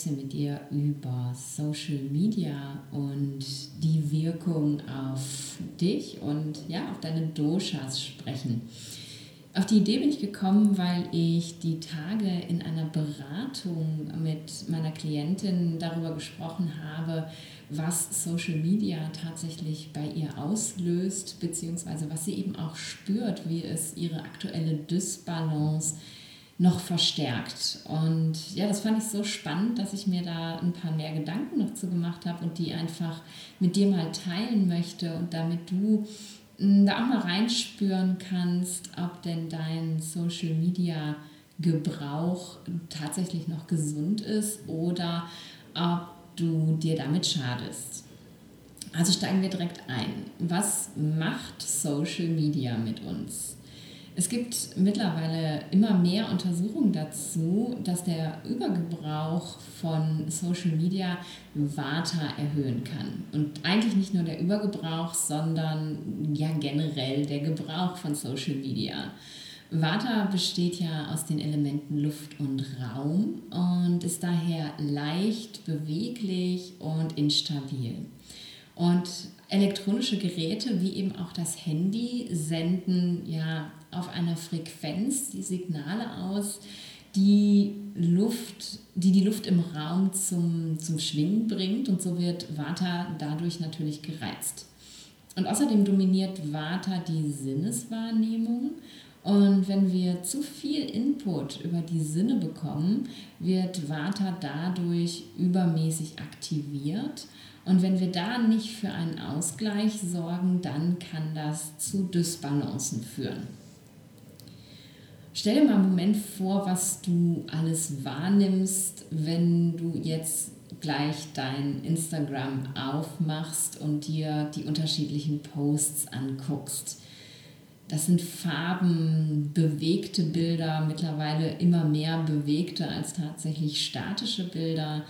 bisschen mit dir über Social Media und die Wirkung auf dich und ja, auf deine Doshas sprechen. Auf die Idee bin ich gekommen, weil ich die Tage in einer Beratung mit meiner Klientin darüber gesprochen habe, was Social Media tatsächlich bei ihr auslöst, beziehungsweise was sie eben auch spürt, wie es ihre aktuelle Dysbalance noch verstärkt. Und ja, das fand ich so spannend, dass ich mir da ein paar mehr Gedanken noch zu gemacht habe und die einfach mit dir mal teilen möchte und damit du da auch mal reinspüren kannst, ob denn dein Social Media Gebrauch tatsächlich noch gesund ist oder ob du dir damit schadest. Also steigen wir direkt ein. Was macht Social Media mit uns? Es gibt mittlerweile immer mehr Untersuchungen dazu, dass der Übergebrauch von Social Media Vata erhöhen kann. Und eigentlich nicht nur der Übergebrauch, sondern ja generell der Gebrauch von Social Media. Vata besteht ja aus den Elementen Luft und Raum und ist daher leicht, beweglich und instabil. Und elektronische Geräte wie eben auch das Handy senden ja auf einer Frequenz die Signale aus, die Luft, die die Luft im Raum zum, zum Schwingen bringt und so wird Vata dadurch natürlich gereizt. Und außerdem dominiert Vata die Sinneswahrnehmung und wenn wir zu viel Input über die Sinne bekommen, wird Vata dadurch übermäßig aktiviert. Und wenn wir da nicht für einen Ausgleich sorgen, dann kann das zu Dysbalancen führen. Stell dir mal einen Moment vor, was du alles wahrnimmst, wenn du jetzt gleich dein Instagram aufmachst und dir die unterschiedlichen Posts anguckst. Das sind Farben, bewegte Bilder, mittlerweile immer mehr bewegte als tatsächlich statische Bilder.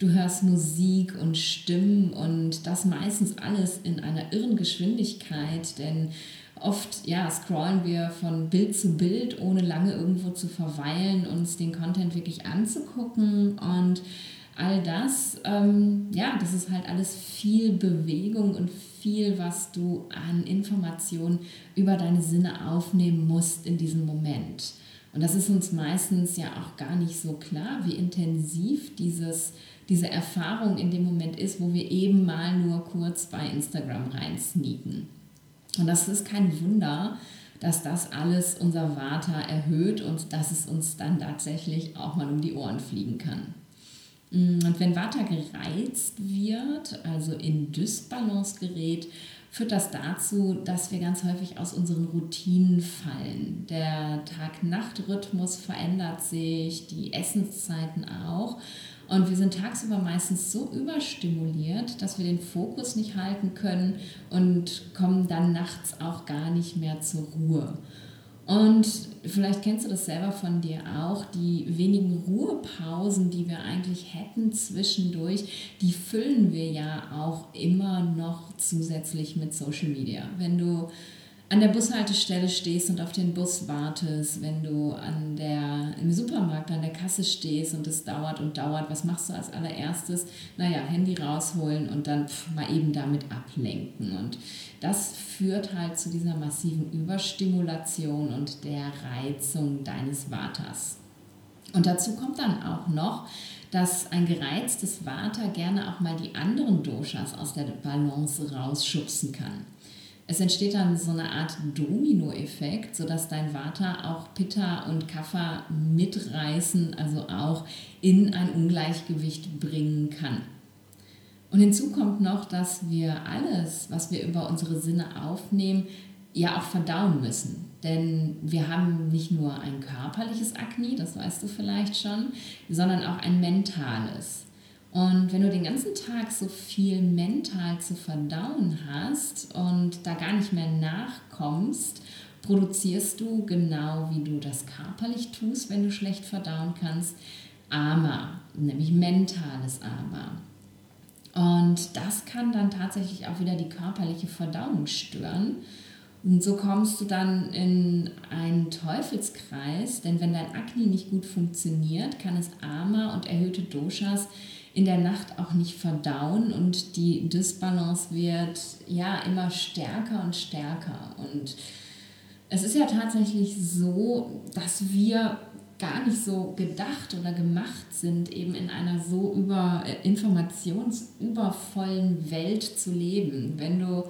Du hörst Musik und Stimmen und das meistens alles in einer irren Geschwindigkeit, denn oft ja, scrollen wir von Bild zu Bild, ohne lange irgendwo zu verweilen, uns den Content wirklich anzugucken und all das, ähm, ja, das ist halt alles viel Bewegung und viel, was du an Informationen über deine Sinne aufnehmen musst in diesem Moment. Und das ist uns meistens ja auch gar nicht so klar, wie intensiv dieses, diese Erfahrung in dem Moment ist, wo wir eben mal nur kurz bei Instagram reinsneaken. Und das ist kein Wunder, dass das alles unser Vata erhöht und dass es uns dann tatsächlich auch mal um die Ohren fliegen kann. Mm, und wenn Vata gereizt wird, also in Dysbalance gerät, führt das dazu, dass wir ganz häufig aus unseren Routinen fallen. Der Tag-Nacht-Rhythmus verändert sich, die Essenszeiten auch. Und wir sind tagsüber meistens so überstimuliert, dass wir den Fokus nicht halten können und kommen dann nachts auch gar nicht mehr zur Ruhe. Und vielleicht kennst du das selber von dir auch, die wenigen Ruhepausen, die wir eigentlich hätten zwischendurch, die füllen wir ja auch immer noch zusätzlich mit Social Media. Wenn du an der Bushaltestelle stehst und auf den Bus wartest, wenn du an der, im Supermarkt an der Kasse stehst und es dauert und dauert, was machst du als allererstes? Naja, Handy rausholen und dann pff, mal eben damit ablenken. Und das führt halt zu dieser massiven Überstimulation und der Reizung deines Vaters. Und dazu kommt dann auch noch, dass ein gereiztes Vata gerne auch mal die anderen Doshas aus der Balance rausschubsen kann. Es entsteht dann so eine Art Dominoeffekt, sodass dein Vata auch Pitta und Kapha mitreißen, also auch in ein Ungleichgewicht bringen kann. Und hinzu kommt noch, dass wir alles, was wir über unsere Sinne aufnehmen, ja auch verdauen müssen. Denn wir haben nicht nur ein körperliches Akne, das weißt du vielleicht schon, sondern auch ein mentales. Und wenn du den ganzen Tag so viel mental zu verdauen hast und da gar nicht mehr nachkommst, produzierst du genau wie du das körperlich tust, wenn du schlecht verdauen kannst, Ama, nämlich mentales Ama. Und das kann dann tatsächlich auch wieder die körperliche Verdauung stören. Und so kommst du dann in einen Teufelskreis, denn wenn dein Akne nicht gut funktioniert, kann es Ama und erhöhte Doshas in der Nacht auch nicht verdauen und die Disbalance wird ja immer stärker und stärker. Und es ist ja tatsächlich so, dass wir gar nicht so gedacht oder gemacht sind, eben in einer so über äh, informationsübervollen Welt zu leben. Wenn du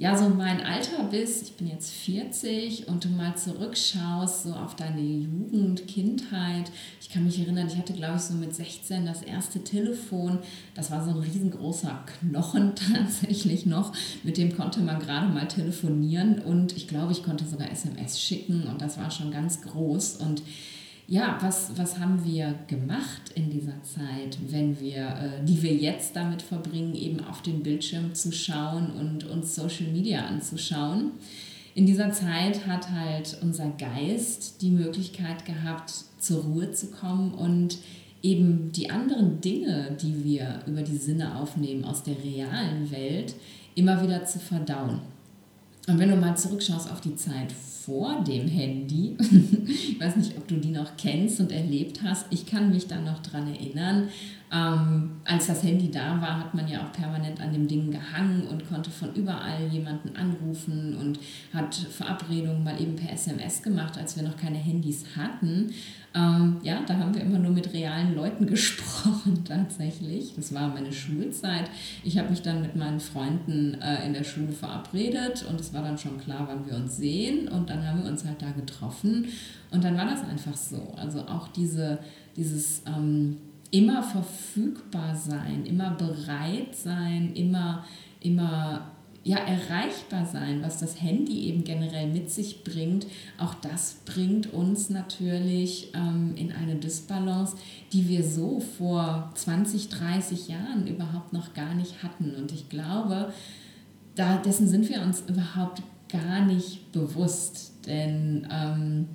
ja so mein Alter bist, ich bin jetzt 40 und du mal zurückschaust so auf deine Jugend, Kindheit. Ich kann mich erinnern, ich hatte glaube ich so mit 16 das erste Telefon. Das war so ein riesengroßer Knochen tatsächlich noch. Mit dem konnte man gerade mal telefonieren und ich glaube, ich konnte sogar SMS schicken und das war schon ganz groß und ja, was, was haben wir gemacht in dieser Zeit, wenn wir, äh, die wir jetzt damit verbringen, eben auf den Bildschirm zu schauen und uns Social Media anzuschauen? In dieser Zeit hat halt unser Geist die Möglichkeit gehabt, zur Ruhe zu kommen und eben die anderen Dinge, die wir über die Sinne aufnehmen aus der realen Welt, immer wieder zu verdauen. Und wenn du mal zurückschaust auf die Zeit vor dem Handy. ich weiß nicht, ob du die noch kennst und erlebt hast. Ich kann mich da noch dran erinnern. Ähm, als das Handy da war, hat man ja auch permanent an dem Ding gehangen und konnte von überall jemanden anrufen und hat Verabredungen mal eben per SMS gemacht, als wir noch keine Handys hatten. Ähm, ja, da haben wir immer nur mit realen Leuten gesprochen tatsächlich. Das war meine Schulzeit. Ich habe mich dann mit meinen Freunden äh, in der Schule verabredet und es war dann schon klar, wann wir uns sehen. Und dann haben wir uns halt da getroffen und dann war das einfach so. Also auch diese, dieses ähm, immer verfügbar sein, immer bereit sein, immer, immer ja, erreichbar sein, was das Handy eben generell mit sich bringt, auch das bringt uns natürlich ähm, in eine Disbalance, die wir so vor 20, 30 Jahren überhaupt noch gar nicht hatten. Und ich glaube, da, dessen sind wir uns überhaupt gar nicht bewusst, denn ähm,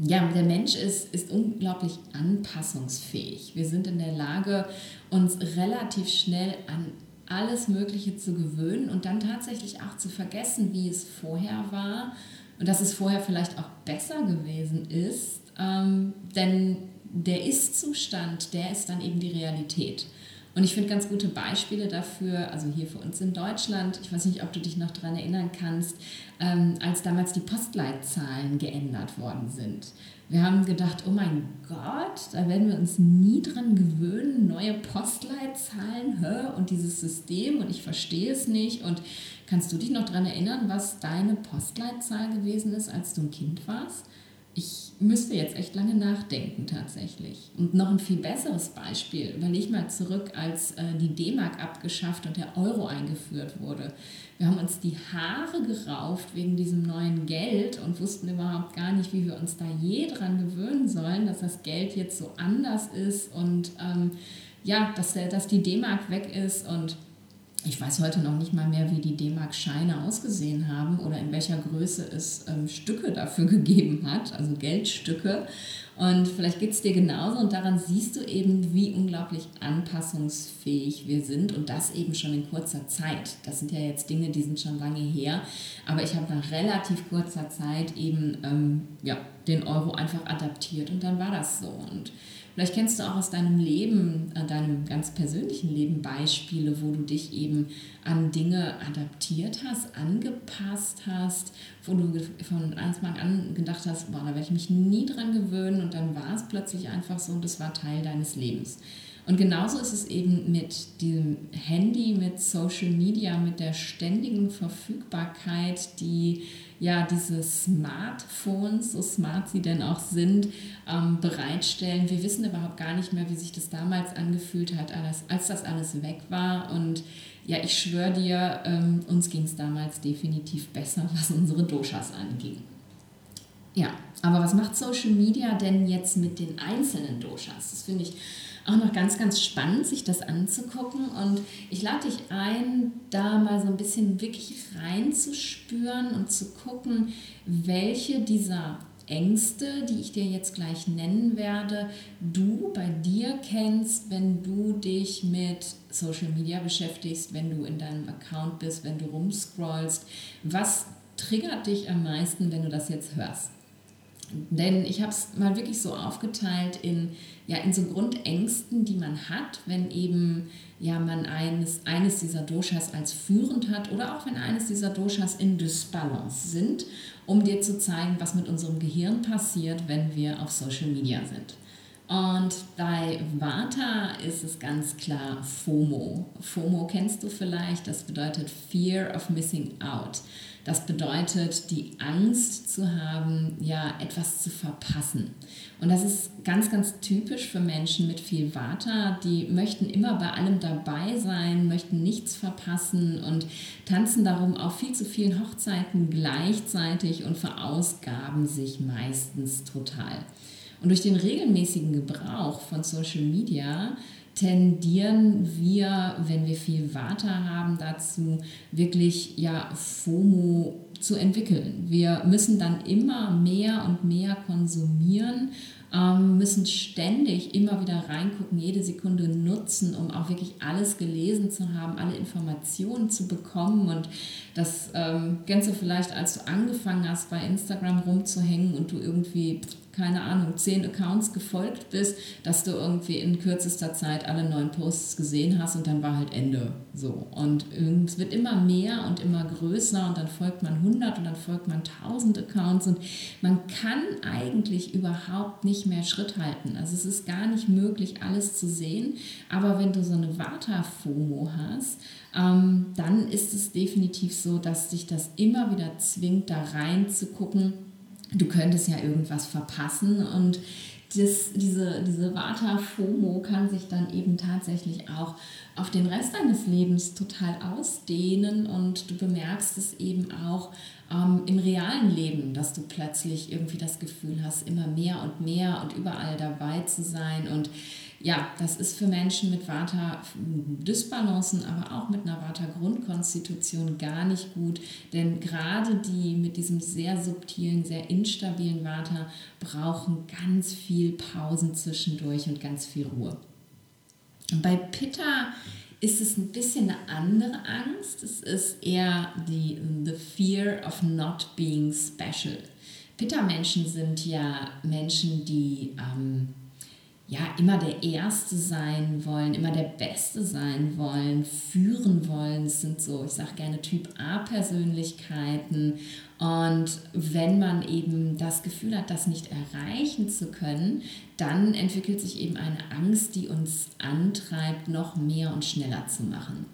ja, der Mensch ist, ist unglaublich anpassungsfähig. Wir sind in der Lage, uns relativ schnell an alles Mögliche zu gewöhnen und dann tatsächlich auch zu vergessen, wie es vorher war und dass es vorher vielleicht auch besser gewesen ist. Ähm, denn der Ist-Zustand, der ist dann eben die Realität. Und ich finde ganz gute Beispiele dafür, also hier für uns in Deutschland, ich weiß nicht, ob du dich noch daran erinnern kannst, ähm, als damals die Postleitzahlen geändert worden sind. Wir haben gedacht, oh mein Gott, da werden wir uns nie dran gewöhnen, neue Postleitzahlen hä? und dieses System und ich verstehe es nicht. Und kannst du dich noch daran erinnern, was deine Postleitzahl gewesen ist, als du ein Kind warst? Ich müsste jetzt echt lange nachdenken tatsächlich. Und noch ein viel besseres Beispiel, überleg mal zurück, als äh, die D-Mark abgeschafft und der Euro eingeführt wurde. Wir haben uns die Haare gerauft wegen diesem neuen Geld und wussten überhaupt gar nicht, wie wir uns da je dran gewöhnen sollen, dass das Geld jetzt so anders ist und ähm, ja, dass, dass die D-Mark weg ist und ich weiß heute noch nicht mal mehr, wie die D-Mark-Scheine ausgesehen haben oder in welcher Größe es ähm, Stücke dafür gegeben hat, also Geldstücke. Und vielleicht geht es dir genauso und daran siehst du eben, wie unglaublich anpassungsfähig wir sind und das eben schon in kurzer Zeit. Das sind ja jetzt Dinge, die sind schon lange her, aber ich habe nach relativ kurzer Zeit eben ähm, ja, den Euro einfach adaptiert und dann war das so. Und Vielleicht kennst du auch aus deinem Leben, äh, deinem ganz persönlichen Leben Beispiele, wo du dich eben an Dinge adaptiert hast, angepasst hast, wo du von Anfang an gedacht hast, boah, da werde ich mich nie dran gewöhnen und dann war es plötzlich einfach so und das war Teil deines Lebens. Und genauso ist es eben mit dem Handy, mit Social Media, mit der ständigen Verfügbarkeit, die ja diese Smartphones, so smart sie denn auch sind, ähm, bereitstellen. Wir wissen überhaupt gar nicht mehr, wie sich das damals angefühlt hat, als, als das alles weg war. Und ja, ich schwöre dir, ähm, uns ging es damals definitiv besser, was unsere Doshas anging. Ja, aber was macht Social Media denn jetzt mit den einzelnen Doshas? Das finde ich auch noch ganz, ganz spannend, sich das anzugucken. Und ich lade dich ein, da mal so ein bisschen wirklich reinzuspüren und zu gucken, welche dieser Ängste, die ich dir jetzt gleich nennen werde, du bei dir kennst, wenn du dich mit Social Media beschäftigst, wenn du in deinem Account bist, wenn du rumscrollst, was triggert dich am meisten, wenn du das jetzt hörst? Denn ich habe es mal wirklich so aufgeteilt in, ja, in so Grundängsten, die man hat, wenn eben ja, man eines, eines dieser Doshas als führend hat oder auch wenn eines dieser Doshas in Dysbalance sind, um dir zu zeigen, was mit unserem Gehirn passiert, wenn wir auf Social Media sind. Und bei Vata ist es ganz klar FOMO. FOMO kennst du vielleicht, das bedeutet Fear of Missing Out. Das bedeutet die Angst zu haben, ja, etwas zu verpassen. Und das ist ganz, ganz typisch für Menschen mit viel Vata. Die möchten immer bei allem dabei sein, möchten nichts verpassen und tanzen darum auf viel zu vielen Hochzeiten gleichzeitig und verausgaben sich meistens total. Und durch den regelmäßigen Gebrauch von Social Media tendieren wir, wenn wir viel Vata haben, dazu wirklich ja FOMO zu entwickeln. Wir müssen dann immer mehr und mehr konsumieren, ähm, müssen ständig immer wieder reingucken, jede Sekunde nutzen, um auch wirklich alles gelesen zu haben, alle Informationen zu bekommen. Und das ähm, kennst du vielleicht, als du angefangen hast, bei Instagram rumzuhängen und du irgendwie keine Ahnung, zehn Accounts gefolgt bist, dass du irgendwie in kürzester Zeit alle neuen Posts gesehen hast und dann war halt Ende. So. Und es wird immer mehr und immer größer und dann folgt man 100 und dann folgt man 1000 Accounts und man kann eigentlich überhaupt nicht mehr Schritt halten. Also es ist gar nicht möglich, alles zu sehen. Aber wenn du so eine Vata-FOMO hast, ähm, dann ist es definitiv so, dass dich das immer wieder zwingt, da reinzugucken du könntest ja irgendwas verpassen und das, diese, diese Vata-FOMO kann sich dann eben tatsächlich auch auf den Rest deines Lebens total ausdehnen und du bemerkst es eben auch ähm, im realen Leben, dass du plötzlich irgendwie das Gefühl hast, immer mehr und mehr und überall dabei zu sein und ja, das ist für Menschen mit Vata-Dysbalancen, aber auch mit einer Vata-Grundkonstitution gar nicht gut, denn gerade die mit diesem sehr subtilen, sehr instabilen Vata brauchen ganz viel Pausen zwischendurch und ganz viel Ruhe. Und bei Pitta ist es ein bisschen eine andere Angst. Es ist eher die the fear of not being special. Pitta-Menschen sind ja Menschen, die ähm, ja, immer der Erste sein wollen, immer der Beste sein wollen, führen wollen. Es sind so, ich sage gerne Typ A-Persönlichkeiten. Und wenn man eben das Gefühl hat, das nicht erreichen zu können, dann entwickelt sich eben eine Angst, die uns antreibt, noch mehr und schneller zu machen.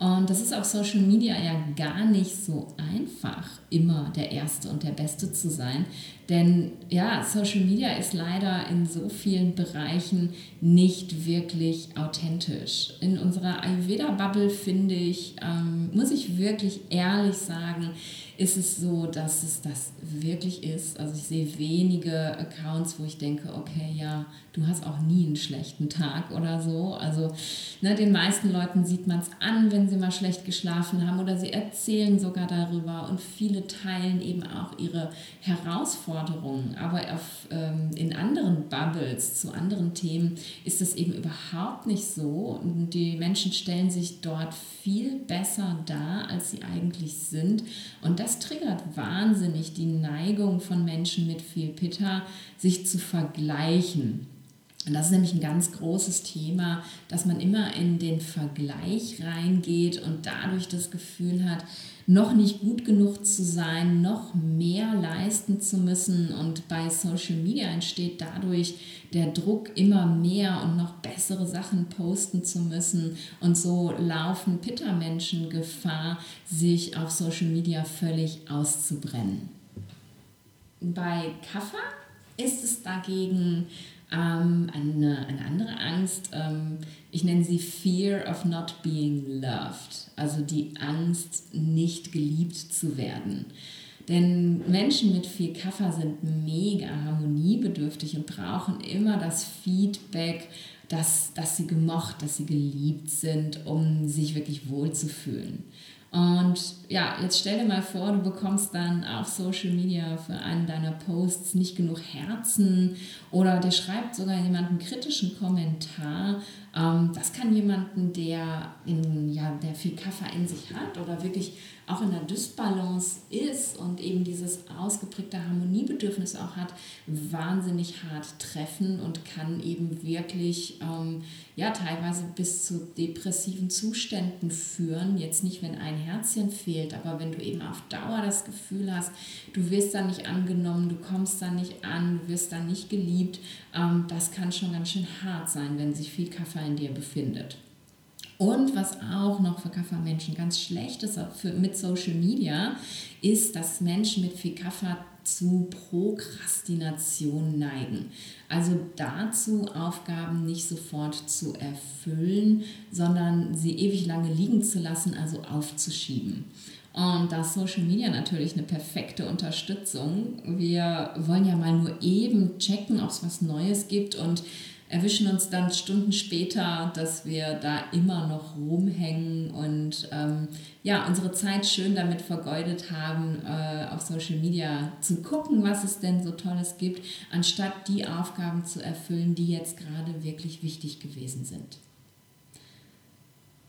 Und das ist auf Social Media ja gar nicht so einfach, immer der Erste und der Beste zu sein. Denn ja, Social Media ist leider in so vielen Bereichen nicht wirklich authentisch. In unserer Ayurveda-Bubble finde ich, ähm, muss ich wirklich ehrlich sagen, ist es so, dass es das wirklich ist. Also ich sehe wenige Accounts, wo ich denke, okay, ja, du hast auch nie einen schlechten Tag oder so. Also ne, den meisten Leuten sieht man es an, wenn sie mal schlecht geschlafen haben oder sie erzählen sogar darüber und viele teilen eben auch ihre Herausforderungen. Aber auf, ähm, in anderen Bubbles zu anderen Themen ist das eben überhaupt nicht so. Und die Menschen stellen sich dort viel besser dar, als sie eigentlich sind. Und das das triggert wahnsinnig die Neigung von Menschen mit viel Pitta, sich zu vergleichen. Und das ist nämlich ein ganz großes Thema, dass man immer in den Vergleich reingeht und dadurch das Gefühl hat, noch nicht gut genug zu sein, noch mehr leisten zu müssen. Und bei Social Media entsteht dadurch der Druck, immer mehr und noch bessere Sachen posten zu müssen. Und so laufen Pitta-Menschen Gefahr, sich auf Social Media völlig auszubrennen. Bei Kaffa ist es dagegen ähm, eine, eine andere Angst, ähm, ich nenne sie Fear of Not Being Loved, also die Angst, nicht geliebt zu werden. Denn Menschen mit viel Kaffer sind mega harmoniebedürftig und brauchen immer das Feedback, dass, dass sie gemocht, dass sie geliebt sind, um sich wirklich wohlzufühlen. Und ja, jetzt stell dir mal vor, du bekommst dann auf Social Media für einen deiner Posts nicht genug Herzen oder dir schreibt sogar jemand einen kritischen Kommentar, Ähm, das kann jemanden, der, in, ja, der viel Kaffee in sich hat oder wirklich auch in der Dysbalance ist und eben dieses ausgeprägte Harmoniebedürfnis auch hat, wahnsinnig hart treffen und kann eben wirklich ähm, ja teilweise bis zu depressiven Zuständen führen. Jetzt nicht, wenn ein Herzchen fehlt, aber wenn du eben auf Dauer das Gefühl hast, du wirst da nicht angenommen, du kommst da nicht an, du wirst da nicht geliebt, ähm, das kann schon ganz schön hart sein, wenn sich viel Kaffee in dir befindet. Und was auch noch für Kaffermenschen ganz schlecht ist für, mit Social Media, ist, dass Menschen mit viel Kaffer zu Prokrastination neigen. Also dazu, Aufgaben nicht sofort zu erfüllen, sondern sie ewig lange liegen zu lassen, also aufzuschieben. Und da ist Social Media natürlich eine perfekte Unterstützung. Wir wollen ja mal nur eben checken, ob es was Neues gibt und erwischen uns dann Stunden später, dass wir da immer noch rumhängen und ähm, ja, unsere Zeit schön damit vergeudet haben, äh, auf Social Media zu gucken, was es denn so Tolles gibt, anstatt die Aufgaben zu erfüllen, die jetzt gerade wirklich wichtig gewesen sind.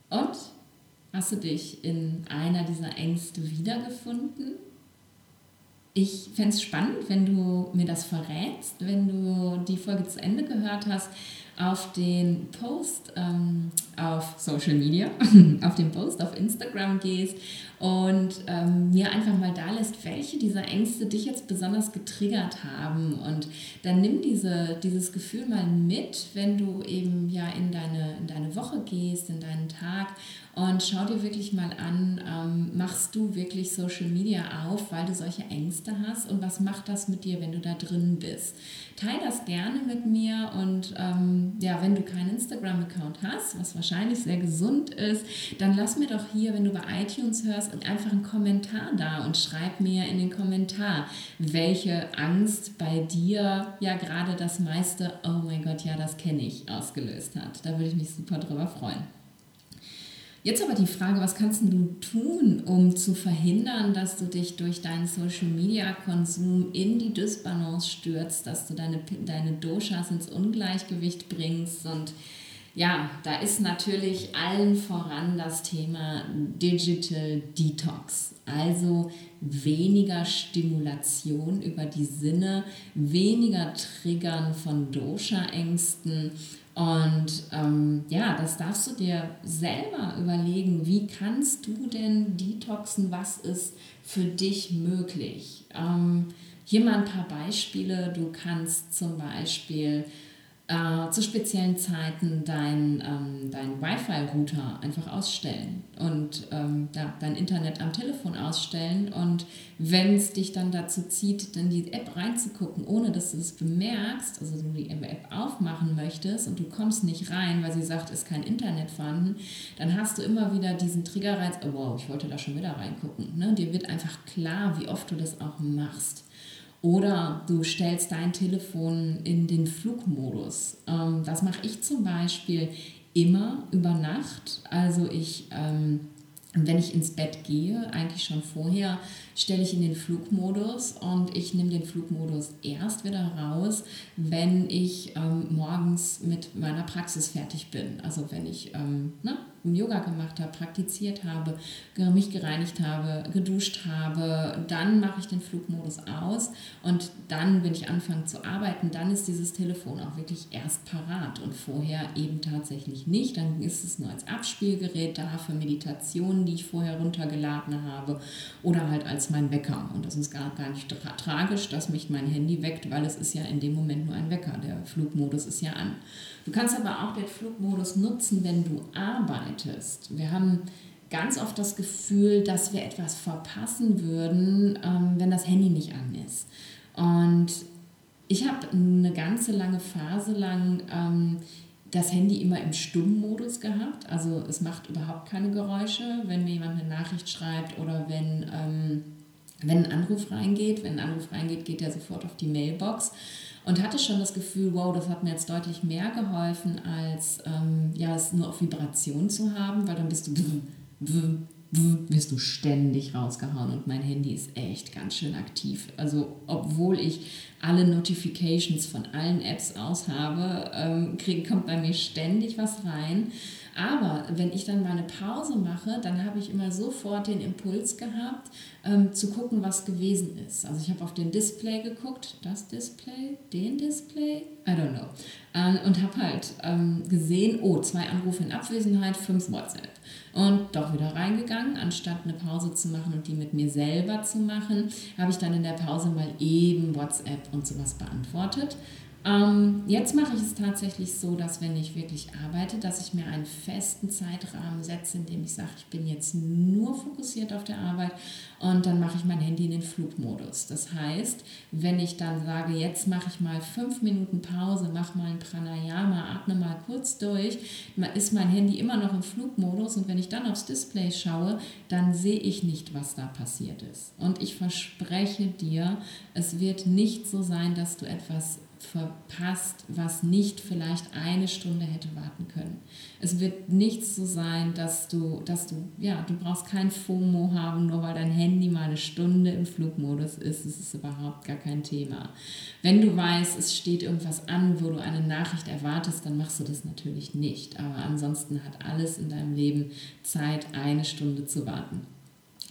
Und hast du dich in einer dieser Ängste wiedergefunden? Ich fände es spannend, wenn du mir das verrätst, wenn du die Folge zu Ende gehört hast, auf den Post ähm, auf Social Media, auf den Post auf Instagram gehst und ähm, mir einfach mal da lässt, welche dieser Ängste dich jetzt besonders getriggert haben. Und dann nimm diese, dieses Gefühl mal mit, wenn du eben ja in deine, in deine Woche gehst, in deinen Tag und schau dir wirklich mal an, ähm, machst du wirklich Social Media auf, weil du solche Ängste hast und was macht das mit dir, wenn du da drin bist? Teil das gerne mit mir und ähm, ja, wenn du keinen Instagram-Account hast, was wahrscheinlich sehr gesund ist, dann lass mir doch hier, wenn du bei iTunes hörst, einfach einen Kommentar da und schreib mir in den Kommentar, welche Angst bei dir ja gerade das meiste, oh mein Gott, ja, das kenne ich, ausgelöst hat. Da würde ich mich super drüber freuen. Jetzt aber die Frage, was kannst du tun, um zu verhindern, dass du dich durch deinen Social-Media-Konsum in die Dysbalance stürzt, dass du deine, deine Doshas ins Ungleichgewicht bringst und ja, da ist natürlich allen voran das Thema Digital Detox. Also weniger Stimulation über die Sinne, weniger Triggern von Dosha-Ängsten und ähm, ja, das darfst du dir selber überlegen, wie kannst du denn detoxen, was ist für dich möglich. Ähm, hier mal ein paar Beispiele. Du kannst zum Beispiel äh, zu speziellen Zeiten dein, ähm, dein Wi-Fi-Router einfach ausstellen und ähm, ja, dein Internet am Telefon ausstellen. Und wenn es dich dann dazu zieht, dann die App reinzugucken, ohne dass du es bemerkst, also du die App aufmachen möchtest und du kommst nicht rein, weil sie sagt, ist kein Internet vorhanden, dann hast du immer wieder diesen Triggerreiz, oh wow, ich wollte da schon wieder reingucken. Ne? Dir wird einfach klar, wie oft du das auch machst. Oder du stellst dein Telefon in den Flugmodus. Ähm, das mache ich zum Beispiel immer über Nacht. Also ich ähm, wenn ich ins Bett gehe, eigentlich schon vorher, stelle ich in den Flugmodus und ich nehme den Flugmodus erst wieder raus, wenn ich ähm, morgens mit meiner Praxis fertig bin. Also wenn ich ähm, ne, Yoga gemacht habe, praktiziert habe, mich gereinigt habe, geduscht habe, dann mache ich den Flugmodus aus und dann, wenn ich anfange zu arbeiten, dann ist dieses Telefon auch wirklich erst parat und vorher eben tatsächlich nicht. Dann ist es nur als Abspielgerät da für Meditationen, die ich vorher runtergeladen habe oder halt als mein Wecker. Und das ist gar, gar nicht tra tragisch, dass mich mein Handy weckt, weil es ist ja in dem Moment nur ein Wecker. Der Flugmodus ist ja an. Du kannst aber auch den Flugmodus nutzen, wenn du arbeitest. Wir haben ganz oft das Gefühl, dass wir etwas verpassen würden, ähm, wenn das Handy nicht an ist. Und ich habe eine ganze lange Phase lang ähm, das Handy immer im Stummmodus gehabt. Also es macht überhaupt keine Geräusche, wenn mir jemand eine Nachricht schreibt oder wenn, ähm, wenn ein Anruf reingeht. Wenn ein Anruf reingeht, geht er sofort auf die Mailbox und hatte schon das Gefühl, wow, das hat mir jetzt deutlich mehr geholfen, als ähm, ja, es nur auf Vibration zu haben, weil dann bist du wirst du ständig rausgehauen und mein Handy ist echt ganz schön aktiv. Also obwohl ich alle Notifications von allen Apps aus habe, ähm, krieg, kommt bei mir ständig was rein. Aber wenn ich dann mal eine Pause mache, dann habe ich immer sofort den Impuls gehabt, ähm, zu gucken, was gewesen ist. Also ich habe auf den Display geguckt, das Display, den Display, I don't know. Ähm, und habe halt ähm, gesehen, oh, zwei Anrufe in Abwesenheit, fünf WhatsApp. Und doch wieder reingegangen, anstatt eine Pause zu machen und die mit mir selber zu machen, habe ich dann in der Pause mal eben WhatsApp und sowas beantwortet. Ähm, jetzt mache ich es tatsächlich so, dass wenn ich wirklich arbeite, dass ich mir einen festen Zeitrahmen setze, in dem ich sage, ich bin jetzt nur fokussiert auf der Arbeit und dann mache ich mein Handy in den Flugmodus. Das heißt, wenn ich dann sage, jetzt mache ich mal fünf Minuten Pause, mache mal ein Pranayama, atme mal kurz durch, ist mein Handy immer noch im Flugmodus und wenn ich dann aufs Display schaue, dann sehe ich nicht, was da passiert ist. Und ich verspreche dir, es wird nicht so sein, dass du etwas verpasst, was nicht vielleicht eine Stunde hätte warten können. Es wird nicht so sein, dass du, dass du, ja, du brauchst kein FOMO haben, nur weil dein Handy mal eine Stunde im Flugmodus ist. Es ist überhaupt gar kein Thema. Wenn du weißt, es steht irgendwas an, wo du eine Nachricht erwartest, dann machst du das natürlich nicht. Aber ansonsten hat alles in deinem Leben Zeit, eine Stunde zu warten.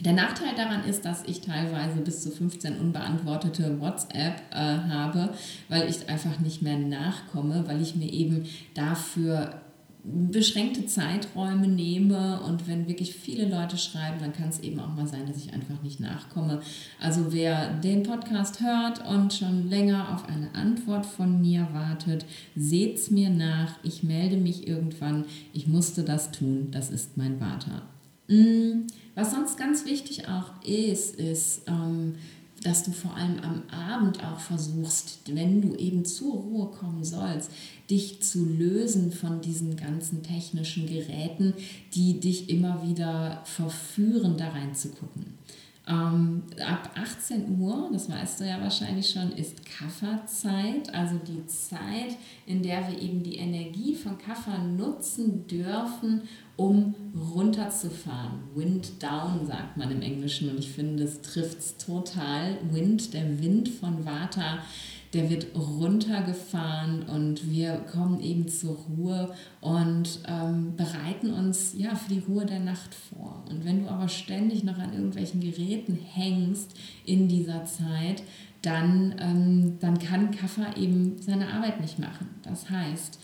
Der Nachteil daran ist, dass ich teilweise bis zu 15 unbeantwortete WhatsApp äh, habe, weil ich einfach nicht mehr nachkomme, weil ich mir eben dafür beschränkte Zeiträume nehme und wenn wirklich viele Leute schreiben, dann kann es eben auch mal sein, dass ich einfach nicht nachkomme. Also wer den Podcast hört und schon länger auf eine Antwort von mir wartet, seht's mir nach. Ich melde mich irgendwann. Ich musste das tun. Das ist mein Vater. Mm. Was sonst ganz wichtig auch ist, ist, ähm, dass du vor allem am Abend auch versuchst, wenn du eben zur Ruhe kommen sollst, dich zu lösen von diesen ganzen technischen Geräten, die dich immer wieder verführen, da reinzugucken. Ähm, ab 18 Uhr, das weißt du ja wahrscheinlich schon, ist Kafferzeit, also die Zeit, in der wir eben die Energie von Kaffer nutzen dürfen, um runterzufahren. Wind down sagt man im Englischen und ich finde, das trifft es total. Wind, der Wind von Vata der wird runtergefahren und wir kommen eben zur Ruhe und ähm, bereiten uns ja für die Ruhe der Nacht vor. Und wenn du aber ständig noch an irgendwelchen Geräten hängst in dieser Zeit, dann, ähm, dann kann Kaffer eben seine Arbeit nicht machen. Das heißt,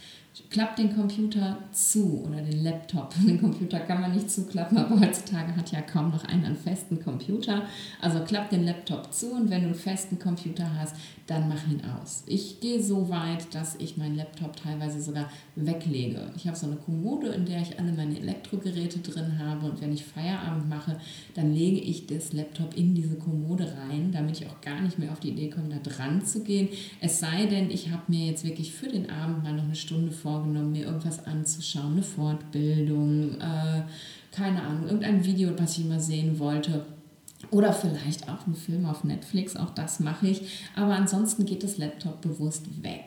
klappt den Computer zu oder den Laptop. Den Computer kann man nicht zuklappen, aber heutzutage hat ja kaum noch einer einen festen Computer. Also klappt den Laptop zu und wenn du einen festen Computer hast, dann mach ihn aus. Ich gehe so weit, dass ich meinen Laptop teilweise sogar weglege. Ich habe so eine Kommode, in der ich alle meine Elektrogeräte drin habe und wenn ich Feierabend mache, dann lege ich das Laptop in diese Kommode rein, damit ich auch gar nicht mehr auf die Idee komme, da dran zu gehen. Es sei denn, ich habe mir jetzt wirklich für den Abend mal noch eine Stunde vorgenommen, mir irgendwas anzuschauen, eine Fortbildung, äh, keine Ahnung, irgendein Video, was ich immer sehen wollte oder vielleicht auch einen Film auf Netflix, auch das mache ich. Aber ansonsten geht das Laptop bewusst weg.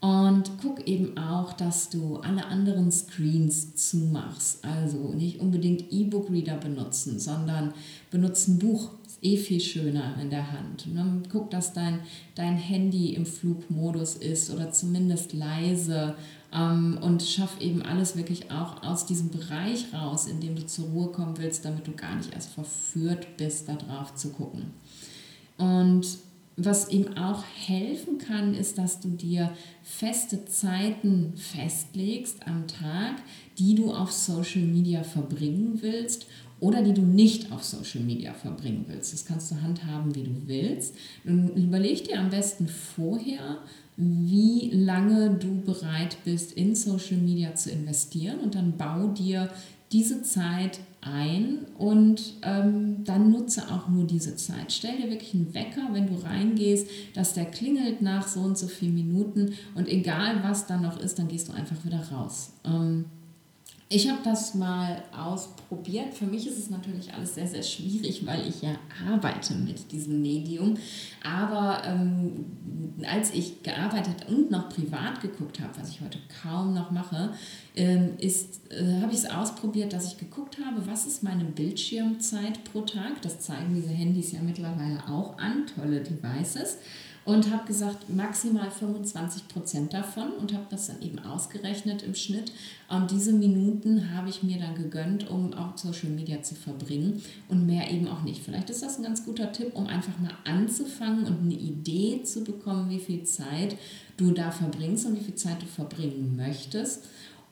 Und guck eben auch, dass du alle anderen Screens zumachst. Also nicht unbedingt E-Book-Reader benutzen, sondern benutzen Buch. Ist eh viel schöner in der Hand. Ne? Guck, dass dein, dein Handy im Flugmodus ist oder zumindest leise ähm, und schaff eben alles wirklich auch aus diesem Bereich raus, in dem du zur Ruhe kommen willst, damit du gar nicht erst verführt bist, da drauf zu gucken. Und was ihm auch helfen kann, ist, dass du dir feste Zeiten festlegst am Tag, die du auf Social Media verbringen willst oder die du nicht auf Social Media verbringen willst. Das kannst du handhaben, wie du willst. Dann überleg dir am besten vorher, wie lange du bereit bist, in Social Media zu investieren und dann bau dir diese Zeit ein und ähm, dann nutze auch nur diese Zeit. Stell dir wirklich einen Wecker, wenn du reingehst, dass der klingelt nach so und so vielen Minuten und egal was dann noch ist, dann gehst du einfach wieder raus. Ähm, ich habe das mal ausprobiert. Für mich ist es natürlich alles sehr, sehr schwierig, weil ich ja arbeite mit diesem Medium. Aber ähm, als ich gearbeitet und noch privat geguckt habe, was ich heute kaum noch mache, ähm, äh, habe ich es ausprobiert, dass ich geguckt habe, was ist meine Bildschirmzeit pro Tag. Das zeigen diese Handys ja mittlerweile auch an, tolle Devices. Und habe gesagt, maximal 25 Prozent davon und habe das dann eben ausgerechnet im Schnitt. Und diese Minuten habe ich mir dann gegönnt, um auch Social Media zu verbringen und mehr eben auch nicht. Vielleicht ist das ein ganz guter Tipp, um einfach mal anzufangen und eine Idee zu bekommen, wie viel Zeit du da verbringst und wie viel Zeit du verbringen möchtest.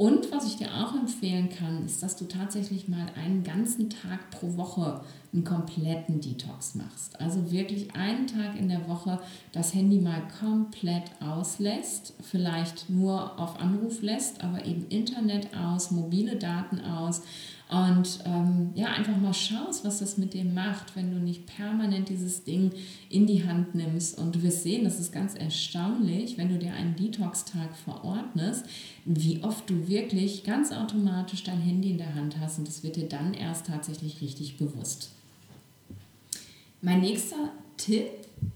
Und was ich dir auch empfehlen kann, ist, dass du tatsächlich mal einen ganzen Tag pro Woche einen kompletten Detox machst. Also wirklich einen Tag in der Woche das Handy mal komplett auslässt, vielleicht nur auf Anruf lässt, aber eben Internet aus, mobile Daten aus und ähm, ja, einfach mal schaust, was das mit dir macht, wenn du nicht permanent dieses Ding in die Hand nimmst. Und du wirst sehen, das ist ganz erstaunlich, wenn du dir einen Detox-Tag verordnest, wie oft du wirklich ganz automatisch dein Handy in der Hand hast. Und das wird dir dann erst tatsächlich richtig bewusst. Mein nächster Tipp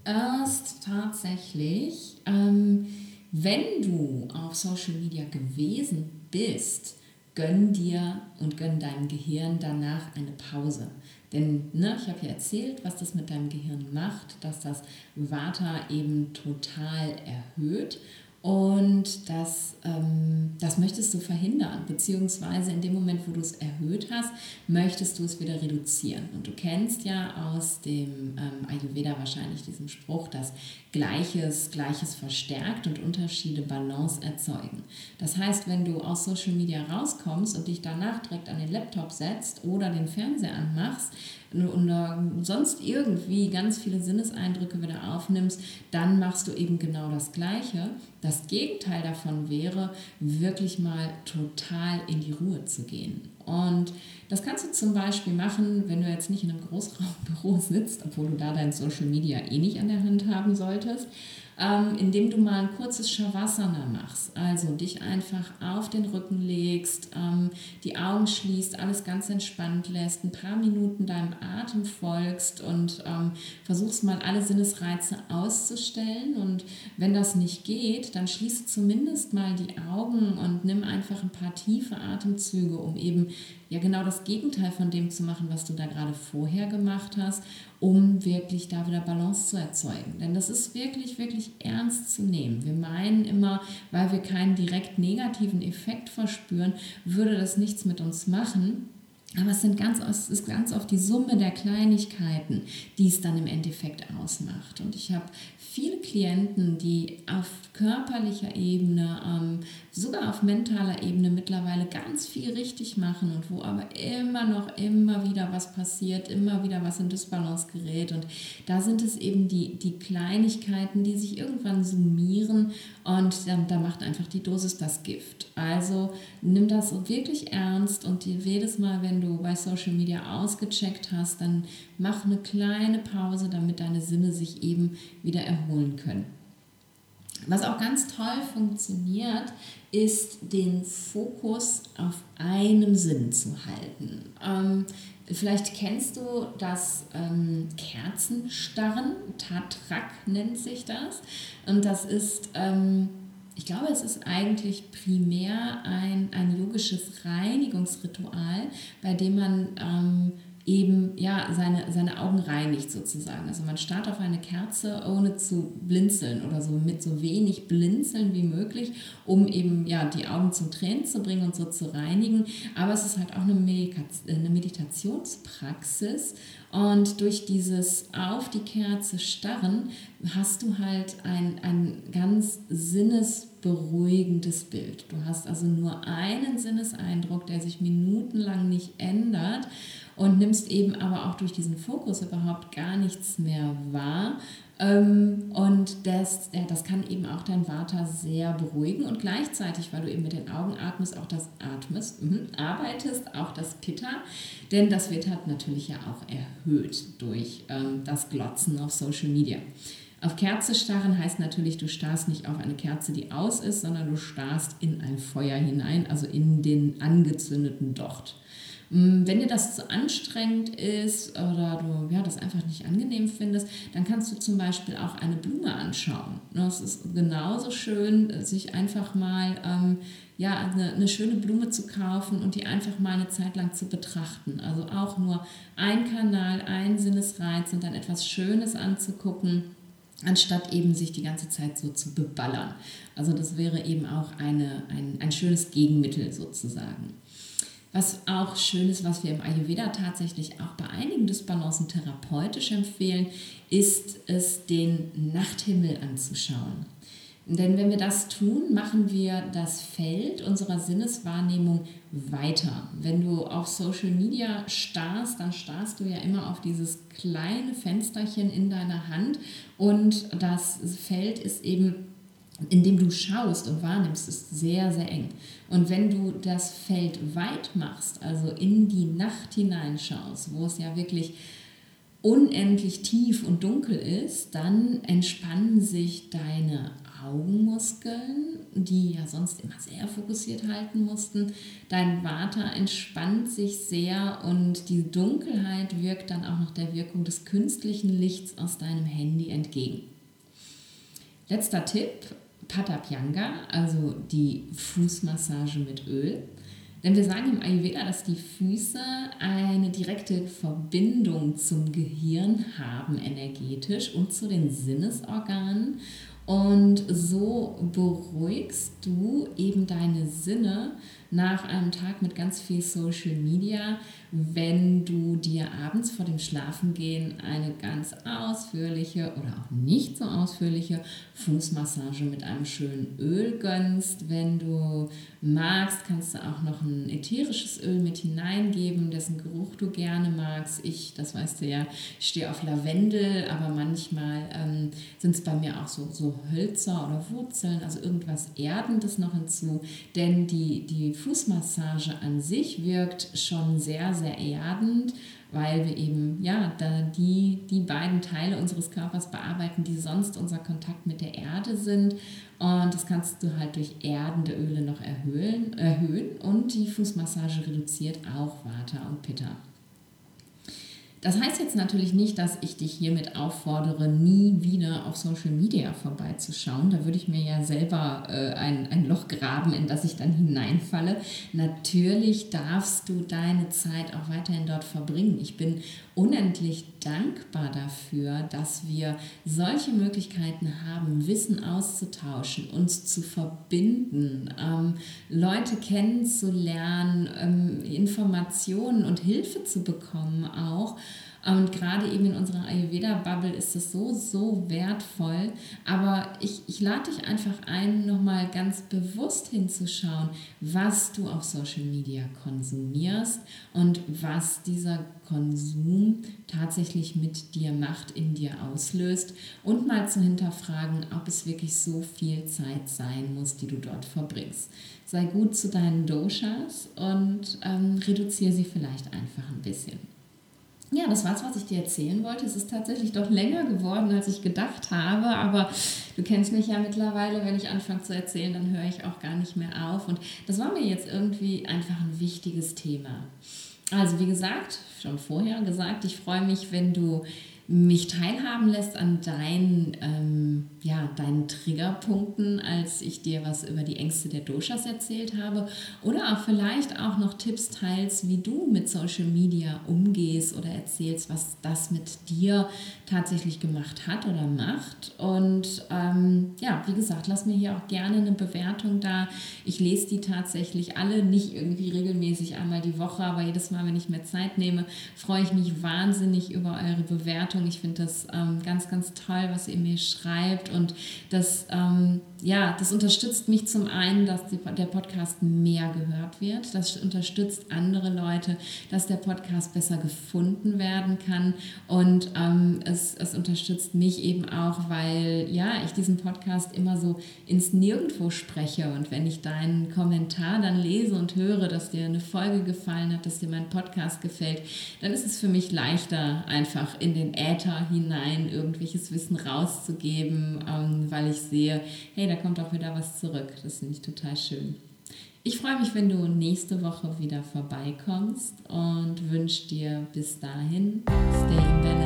ist tatsächlich, ähm, wenn du auf Social Media gewesen bist, gönn dir und gönn deinem Gehirn danach eine Pause. Denn ne, ich habe ja erzählt, was das mit deinem Gehirn macht, dass das Vata eben total erhöht und das, ähm, das möchtest du verhindern, beziehungsweise in dem Moment, wo du es erhöht hast, möchtest du es wieder reduzieren. Und du kennst ja aus dem ähm, Ayurveda wahrscheinlich diesen Spruch, dass Gleiches Gleiches verstärkt und Unterschiede Balance erzeugen. Das heißt, wenn du aus Social Media rauskommst und dich danach direkt an den Laptop setzt oder den Fernseher anmachst, und sonst irgendwie ganz viele Sinneseindrücke wieder aufnimmst, dann machst du eben genau das Gleiche. Das Gegenteil davon wäre, wirklich mal total in die Ruhe zu gehen. Und das kannst du zum Beispiel machen, wenn du jetzt nicht in einem Großraumbüro sitzt, obwohl du da dein Social Media eh nicht an der Hand haben solltest, ähm, indem du mal ein kurzes Shavasana machst. Also dich einfach auf den Rücken legst, ähm, die Augen schließt, alles ganz entspannt lässt, ein paar Minuten deinem Atem folgst und ähm, versuchst mal alle Sinnesreize auszustellen. Und wenn das nicht geht, dann schließe zumindest mal die Augen und nimm einfach ein paar tiefe Atemzüge, um eben ja genau das Gegenteil von dem zu machen, was du da gerade vorher gemacht hast, um wirklich da wieder Balance zu erzeugen. Denn das ist wirklich, wirklich ernst zu nehmen. Wir meinen immer, weil wir keinen direkt negativen Effekt verspüren, würde das nichts mit uns machen. Aber es, sind ganz, es ist ganz oft die Summe der Kleinigkeiten, die es dann im Endeffekt ausmacht. Und ich habe viele Klienten, die auf körperlicher Ebene, ähm, sogar auf mentaler Ebene mittlerweile ganz viel richtig machen und wo aber immer noch, immer wieder was passiert, immer wieder was in Dysbalance gerät. Und da sind es eben die, die Kleinigkeiten, die sich irgendwann summieren und dann, da macht einfach die Dosis das Gift. Also nimm das wirklich ernst und jedes Mal, wenn du bei Social Media ausgecheckt hast, dann mach eine kleine Pause, damit deine Sinne sich eben wieder erholen können. Was auch ganz toll funktioniert, ist den Fokus auf einem Sinn zu halten. Ähm, vielleicht kennst du das ähm, Kerzenstarren, Tatrak nennt sich das. Und das ist, ähm, ich glaube, es ist eigentlich primär ein, ein yogisches Reinigungsritual, bei dem man ähm, eben ja, seine, seine Augen reinigt sozusagen. Also man starrt auf eine Kerze, ohne zu blinzeln oder so mit so wenig Blinzeln wie möglich, um eben ja, die Augen zum Tränen zu bringen und so zu reinigen. Aber es ist halt auch eine, Medika eine Meditationspraxis und durch dieses auf die Kerze starren hast du halt ein, ein ganz sinnesberuhigendes Bild. Du hast also nur einen Sinneseindruck, der sich minutenlang nicht ändert und nimmst eben aber auch durch diesen Fokus überhaupt gar nichts mehr wahr. Ähm, und das, ja, das kann eben auch dein Vata sehr beruhigen und gleichzeitig, weil du eben mit den Augen atmest, auch das atmest, mh, arbeitest, auch das Pitta, denn das wird halt natürlich ja auch erhöht durch ähm, das Glotzen auf Social Media. Auf Kerze starren heißt natürlich, du starrst nicht auf eine Kerze, die aus ist, sondern du starrst in ein Feuer hinein, also in den angezündeten Docht. Mm, wenn dir das zu anstrengend ist oder du ja, das einfach nicht angenehm findest, dann kannst du zum Beispiel auch eine Blume anschauen. Es ist genauso schön, sich einfach mal ähm, ja, eine, eine schöne Blume zu kaufen und die einfach mal eine Zeit lang zu betrachten. Also auch nur ein Kanal, ein Sinnesreiz und dann etwas Schönes anzugucken anstatt eben sich die ganze Zeit so zu beballern. Also das wäre eben auch eine, ein, ein schönes Gegenmittel sozusagen. Was auch schön ist, was wir im Ayurveda tatsächlich auch bei einigen Dysbalancen therapeutisch empfehlen, ist es, den Nachthimmel anzuschauen. Denn wenn wir das tun, machen wir das Feld unserer Sinneswahrnehmung weiter. Wenn du auf Social Media starrst, dann starrst du ja immer auf dieses kleine Fensterchen in deiner Hand und das Feld ist eben in dem du schaust und wahrnimmst, ist sehr, sehr eng. Und wenn du das Feld weit machst, also in die Nacht hineinschaust, wo es ja wirklich unendlich tief und dunkel ist, dann entspannen sich deine Augenmuskeln, die ja sonst immer sehr fokussiert halten mussten. Dein Vata entspannt sich sehr und die Dunkelheit wirkt dann auch noch der Wirkung des künstlichen Lichts aus deinem Handy entgegen. Letzter Tipp, Patapyanga, also die Fußmassage mit Öl. Denn wir sagen im Ayurveda, dass die Füße eine direkte Verbindung zum Gehirn haben energetisch und zu den Sinnesorganen und so beruhigst du eben deine Sinne nach einem Tag mit ganz viel Social Media, wenn du dir abends vor dem Schlafengehen eine ganz ausführliche oder auch nicht so ausführliche Fußmassage mit einem schönen Öl gönnst. Wenn du magst, kannst du auch noch ein ätherisches Öl mit hineingeben, dessen Geruch du gerne magst. Ich, das weißt du ja, stehe auf Lavendel, aber manchmal ähm, sind es bei mir auch so, so Hölzer oder Wurzeln, also irgendwas Erdendes noch hinzu, denn die, die Fußmassage an sich wirkt schon sehr, sehr erdend, weil wir eben ja da die, die beiden Teile unseres Körpers bearbeiten, die sonst unser Kontakt mit der Erde sind. Und das kannst du halt durch erdende Öle noch erhöhen, erhöhen und die Fußmassage reduziert auch Vata und Pitta. Das heißt jetzt natürlich nicht, dass ich dich hiermit auffordere, nie wieder auf Social Media vorbeizuschauen. Da würde ich mir ja selber äh, ein, ein Loch graben, in das ich dann hineinfalle. Natürlich darfst du deine Zeit auch weiterhin dort verbringen. Ich bin unendlich dankbar dafür, dass wir solche Möglichkeiten haben, Wissen auszutauschen, uns zu verbinden, ähm, Leute kennenzulernen, ähm, Informationen und Hilfe zu bekommen auch. Und gerade eben in unserer Ayurveda-Bubble ist das so, so wertvoll. Aber ich, ich lade dich einfach ein, nochmal ganz bewusst hinzuschauen, was du auf Social Media konsumierst und was dieser Konsum tatsächlich mit dir macht, in dir auslöst und mal zu hinterfragen, ob es wirklich so viel Zeit sein muss, die du dort verbringst. Sei gut zu deinen Doshas und ähm, reduziere sie vielleicht einfach ein bisschen. Ja, das war's, was ich dir erzählen wollte. Es ist tatsächlich doch länger geworden, als ich gedacht habe, aber du kennst mich ja mittlerweile, wenn ich anfange zu erzählen, dann höre ich auch gar nicht mehr auf. Und das war mir jetzt irgendwie einfach ein wichtiges Thema. Also wie gesagt, schon vorher gesagt, ich freue mich, wenn du mich teilhaben lässt an deinen, ähm, ja, deinen Triggerpunkten, als ich dir was über die Ängste der Doshas erzählt habe. Oder auch vielleicht auch noch Tipps teilst, wie du mit Social Media umgehst oder erzählst, was das mit dir tatsächlich gemacht hat oder macht. Und ähm, ja, wie gesagt, lass mir hier auch gerne eine Bewertung da. Ich lese die tatsächlich alle, nicht irgendwie regelmäßig einmal die Woche, aber jedes Mal, wenn ich mir Zeit nehme, freue ich mich wahnsinnig über eure Bewertung. Ich finde das ähm, ganz, ganz toll, was ihr mir schreibt. Und das, ähm, ja, das unterstützt mich zum einen, dass die, der Podcast mehr gehört wird. Das unterstützt andere Leute, dass der Podcast besser gefunden werden kann. Und ähm, es, es unterstützt mich eben auch, weil ja, ich diesen Podcast immer so ins Nirgendwo spreche. Und wenn ich deinen Kommentar dann lese und höre, dass dir eine Folge gefallen hat, dass dir mein Podcast gefällt, dann ist es für mich leichter, einfach in den Äther hinein irgendwelches Wissen rauszugeben, weil ich sehe, hey, da kommt auch wieder was zurück. Das finde ich total schön. Ich freue mich, wenn du nächste Woche wieder vorbeikommst und wünsche dir bis dahin, stay in bed.